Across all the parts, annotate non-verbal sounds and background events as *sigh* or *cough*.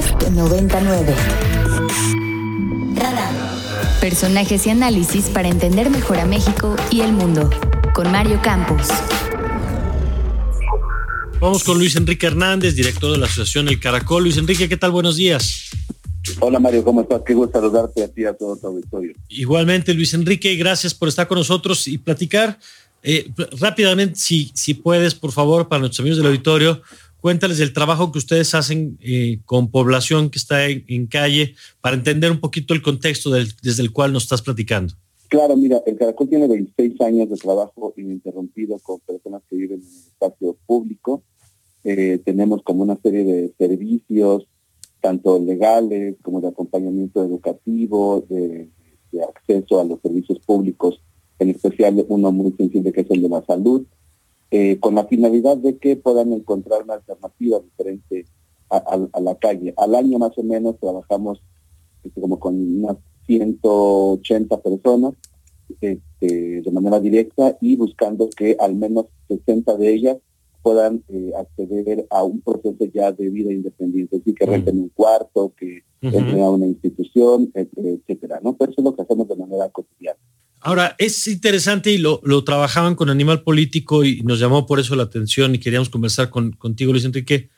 Noticias 99. Radar. Personajes y análisis para entender mejor a México y el mundo. Con Mario Campos. Vamos con Luis Enrique Hernández, director de la Asociación El Caracol. Luis Enrique, ¿qué tal? Buenos días. Hola Mario, ¿cómo estás? Qué gusto saludarte a ti y a todo tu auditorio. Igualmente, Luis Enrique, gracias por estar con nosotros y platicar eh, rápidamente, si, si puedes, por favor, para nuestros amigos del auditorio, cuéntales del trabajo que ustedes hacen eh, con población que está en, calle para entender un poquito el contexto desde el cual nos estás platicando. Claro, mira, el Caracol tiene 26 años de trabajo ininterrumpido con personas que viven en el espacio público. Eh, tenemos como una serie de servicios, tanto legales como de acompañamiento educativo, de, acceso a los servicios públicos, en especial uno muy sensible que es el de la salud, eh, con la finalidad de que puedan encontrar una alternativa diferente a, la calle. Al año más o menos trabajamos este, como con unas 180 personas este, de manera directa y buscando que al menos 60 de ellas puedan eh, acceder a un proceso ya de vida independiente, es decir, que renten un cuarto, que entren a una institución, etcétera, ¿no? Pero eso es lo que hacemos de manera cotidiana. Ahora, es interesante y lo, lo, trabajaban con Animal Político y nos llamó por eso la atención y queríamos conversar con, contigo, Luis Enrique,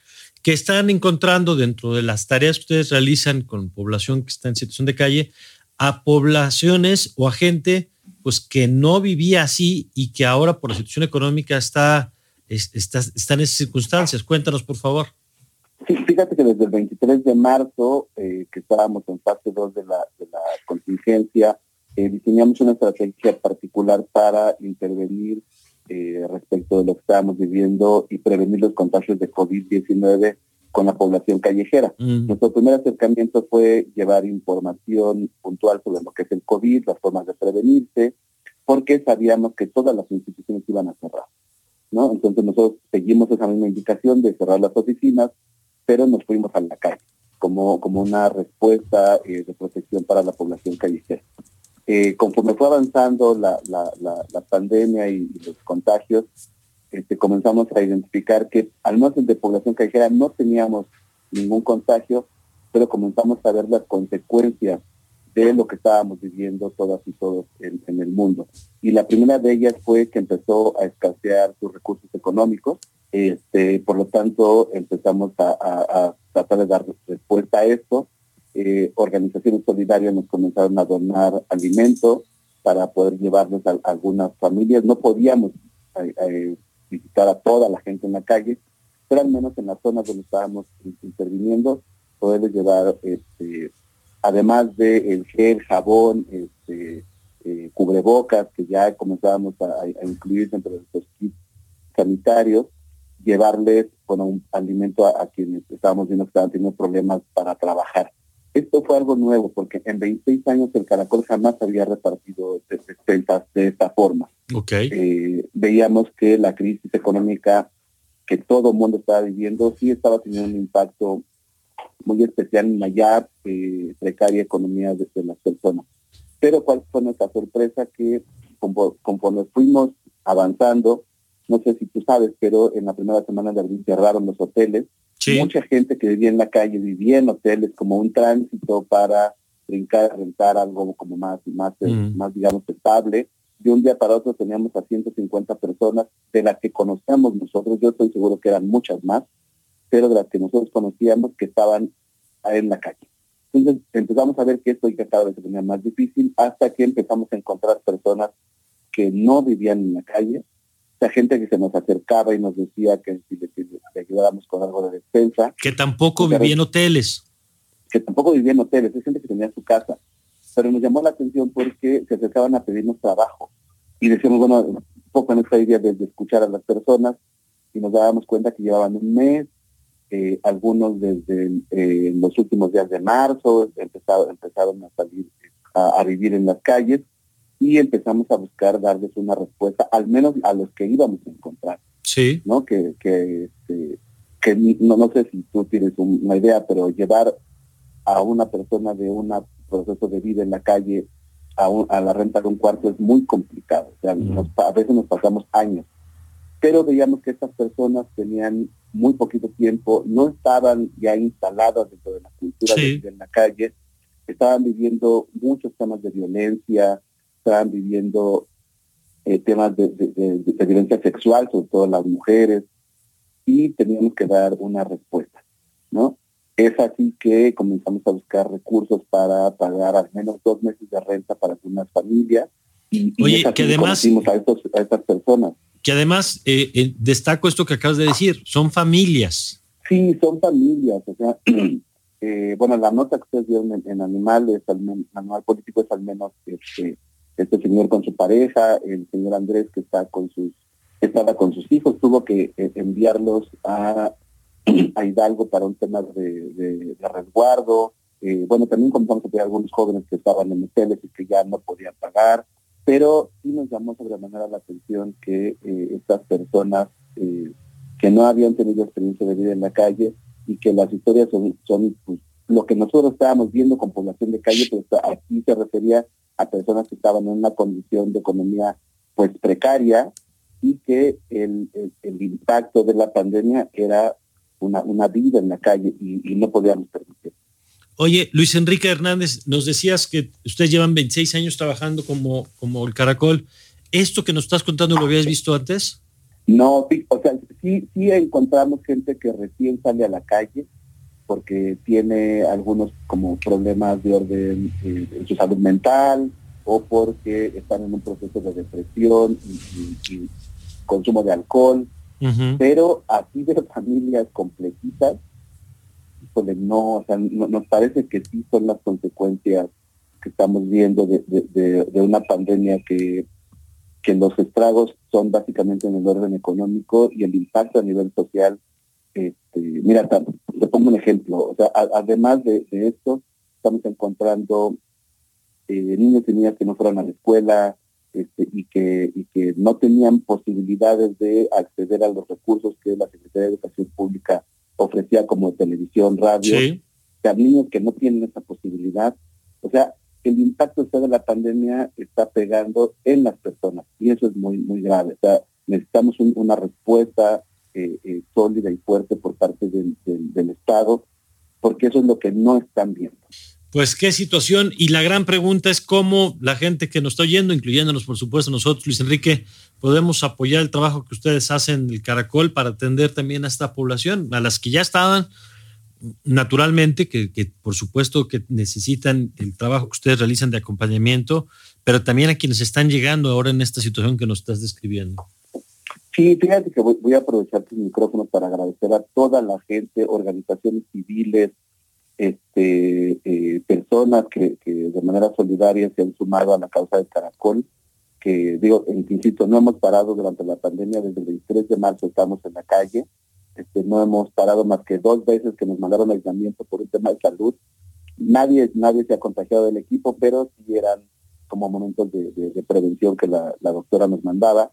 que están encontrando dentro de las tareas que ustedes realizan con población que está en situación de calle, a poblaciones o a gente pues que no vivía así y que ahora por la situación económica está está, en esas circunstancias. Cuéntanos, por favor. Sí, fíjate que desde el 23 de marzo, eh, que estábamos en fase 2 de la, de la contingencia, eh, diseñamos una estrategia particular para intervenir eh, respecto de lo que estábamos viviendo y prevenir los contagios de COVID-19 con la población callejera. Mm. Nuestro primer acercamiento fue llevar información puntual sobre lo que es el COVID, las formas de prevenirse, porque sabíamos que todas las instituciones iban a cerrar. Entonces nosotros seguimos esa misma indicación de cerrar las oficinas, pero nos fuimos a la calle como, como una respuesta eh, de protección para la población callejera. Eh, conforme fue avanzando la, pandemia y, los contagios, este, comenzamos a identificar que al menos de población callejera no teníamos ningún contagio, pero comenzamos a ver las consecuencias de lo que estábamos viviendo todas y todos en, el mundo. Y la primera de ellas fue que empezó a escasear sus recursos económicos. Este, por lo tanto, empezamos a, tratar de dar respuesta a esto. Eh, organizaciones solidarias nos comenzaron a donar alimentos para poder llevarlos a, algunas familias. No podíamos eh, eh, visitar a toda la gente en la calle, pero al menos en las zonas donde estábamos interviniendo, poderles llevar este, además de el gel, jabón, este, eh, cubrebocas, que ya comenzábamos a, incluir dentro de estos kits sanitarios, llevarles bueno, un alimento a, quienes estábamos viendo que estaban teniendo problemas para trabajar. Esto fue algo nuevo, porque en 26 años el Caracol jamás había repartido despensas de esta forma. Okay. Eh, veíamos que la crisis económica que todo el mundo estaba viviendo sí estaba teniendo un impacto muy especial en la ya eh, precaria economía de, las personas. Pero cuál fue nuestra sorpresa que conforme fuimos avanzando, no sé si tú sabes, pero en la primera semana de abril cerraron los hoteles. Mucha gente que vivía en la calle vivía en hoteles como un tránsito para brincar, rentar algo como más, más, mm. más digamos, estable. De un día para otro teníamos a 150 personas de las que conocemos nosotros. Yo estoy seguro que eran muchas más pero de las que nosotros conocíamos que estaban en la calle. Entonces empezamos a ver que esto ya cada vez se ponía más difícil hasta que empezamos a encontrar personas que no vivían en la calle, o gente que se nos acercaba y nos decía que si le, ayudáramos con algo de despensa. Que tampoco vivía en hoteles. Que tampoco vivía en hoteles, es gente que tenía su casa. Pero nos llamó la atención porque se acercaban a pedirnos trabajo. Y decíamos, bueno, un poco en esta idea de escuchar a las personas y nos dábamos cuenta que llevaban un mes, eh, algunos desde eh, los últimos días de marzo empezaron, empezaron a salir a, vivir en las calles y empezamos a buscar darles una respuesta, al menos a los que íbamos a encontrar. Sí. ¿no? Que, que, este, que no, no sé si tú tienes una idea, pero llevar a una persona de un proceso de vida en la calle a, a la renta de un cuarto es muy complicado. O sea, a veces nos pasamos años. Pero veíamos que estas personas tenían muy poquito tiempo, no estaban ya instaladas dentro de la cultura de, en la calle, estaban viviendo muchos temas de violencia, estaban viviendo eh, temas de, de, violencia sexual, sobre todo las mujeres, y teníamos que dar una respuesta, ¿no? Es así que comenzamos a buscar recursos para pagar al menos dos meses de renta para algunas familias. Y, Oye, que además... A, estos, a estas personas que además eh, eh, destaco esto que acabas de decir, son familias. Sí, son familias. O sea, *clears throat* eh, bueno, la nota que ustedes vieron en, Animales, el Animal Político es al menos este, este señor con su pareja, el señor Andrés que está con sus, estaba con sus hijos, tuvo que enviarlos a, *clears throat* a, Hidalgo para un tema de, resguardo. bueno, también comenzamos a algunos jóvenes que estaban en hoteles y que ya no podían pagar pero sí nos llamó sobremanera la atención que eh, estas personas eh, que no habían tenido experiencia de vida en la calle y que las historias son, son pues, lo que nosotros estábamos viendo con población de calle, pero aquí se refería a personas que estaban en una condición de economía pues precaria y que el, impacto de la pandemia era una, una vida en la calle y, y no podíamos permitir. Oye, Luis Enrique Hernández, nos decías que ustedes llevan 26 años trabajando como, como el Caracol. ¿Esto que nos estás contando lo habías visto antes? No, sí, o sea, sí, sí encontramos gente que recién sale a la calle porque tiene algunos como problemas de orden eh, en su salud mental o porque están en un proceso de depresión y, consumo de alcohol, pero así de *laughs* familias completitas no, o sea, nos parece que sí son las consecuencias que estamos viendo de, una pandemia que, que los estragos son básicamente en el orden económico y el impacto a nivel social. Este, mira, te pongo un ejemplo, o sea, además de, esto, estamos encontrando eh, niños y niñas que no fueron a la escuela, este, y, que, y que no tenían posibilidades de acceder a los recursos que la Secretaría de Educación Pública ofrecía como televisión, radio, sí. a niños que no tienen esa posibilidad. O sea, el impacto de la pandemia está pegando en las personas y eso es muy, muy grave. O sea, necesitamos una respuesta eh, eh, sólida y fuerte por parte del, del Estado, porque eso es lo que no están viendo. Pues qué situación. Y la gran pregunta es cómo la gente que nos está oyendo, incluyéndonos por supuesto nosotros, Luis Enrique, podemos apoyar el trabajo que ustedes hacen en el Caracol para atender también a esta población, a las que ya estaban naturalmente, que, por supuesto que necesitan el trabajo que ustedes realizan de acompañamiento, pero también a quienes están llegando ahora en esta situación que nos estás describiendo. Sí, fíjate que voy, voy a aprovechar tu micrófono para agradecer a toda la gente, organizaciones civiles, este, eh, personas que, de manera solidaria se han sumado a la causa del Caracol, que digo, insisto, no hemos parado durante la pandemia, desde el 23 de marzo estamos en la calle, este, no hemos parado más que dos veces que nos mandaron aislamiento por un tema de salud. Nadie, nadie se ha contagiado del equipo, pero sí eran como momentos de, prevención que la, doctora nos mandaba.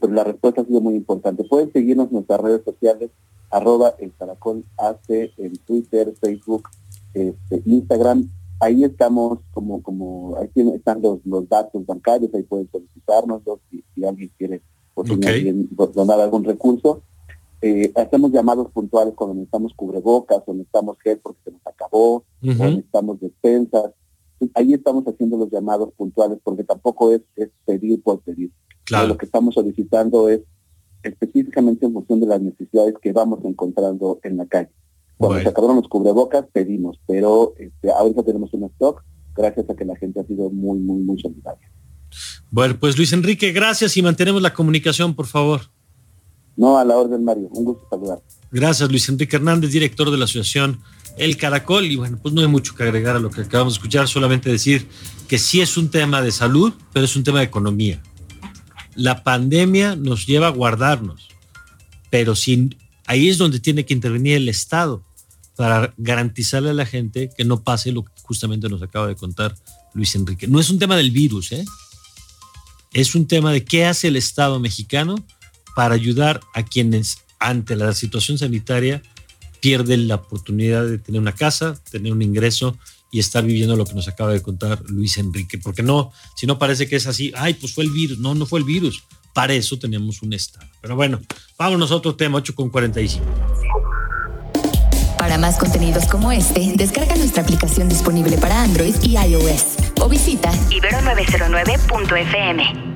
Pero la respuesta ha sido muy importante. Pueden seguirnos en nuestras redes sociales arroba el caracol hace en Twitter, Facebook, este, Instagram. Ahí estamos como, como, ahí están los, los datos bancarios, ahí pueden solicitarnos si, si alguien quiere donar algún recurso. Eh, hacemos llamados puntuales cuando necesitamos cubrebocas o necesitamos gel porque se nos acabó o necesitamos despensas. Ahí estamos haciendo los llamados puntuales porque tampoco es, es pedir por pedir. Claro. Lo que estamos solicitando es específicamente en función de las necesidades que vamos encontrando en la calle. Cuando se acabaron los cubrebocas, pedimos, pero este, ahorita tenemos un stock gracias a que la gente ha sido muy, muy, muy solidaria. Bueno, pues Luis Enrique, gracias y mantenemos la comunicación, por favor. No, a la orden, Mario. Un gusto saludar. Gracias, Luis Enrique Hernández, director de la Asociación El Caracol. Y bueno, pues no hay mucho que agregar a lo que acabamos de escuchar, solamente decir que sí es un tema de salud, pero es un tema de economía la pandemia nos lleva a guardarnos, pero sin, ahí es donde tiene que intervenir el Estado para garantizarle a la gente que no pase lo que justamente nos acaba de contar Luis Enrique. No es un tema del virus, ¿eh? es un tema de qué hace el Estado mexicano para ayudar a quienes ante la situación sanitaria pierden la oportunidad de tener una casa, tener un ingreso y está viviendo lo que nos acaba de contar Luis Enrique, porque no, si no parece que es así, ay, pues fue el virus, no, no fue el virus, para eso tenemos un Estado. Pero bueno, vámonos a otro tema, 8 con 45. Para más contenidos como este, descarga nuestra aplicación disponible para Android y iOS o visita ibero909.fm.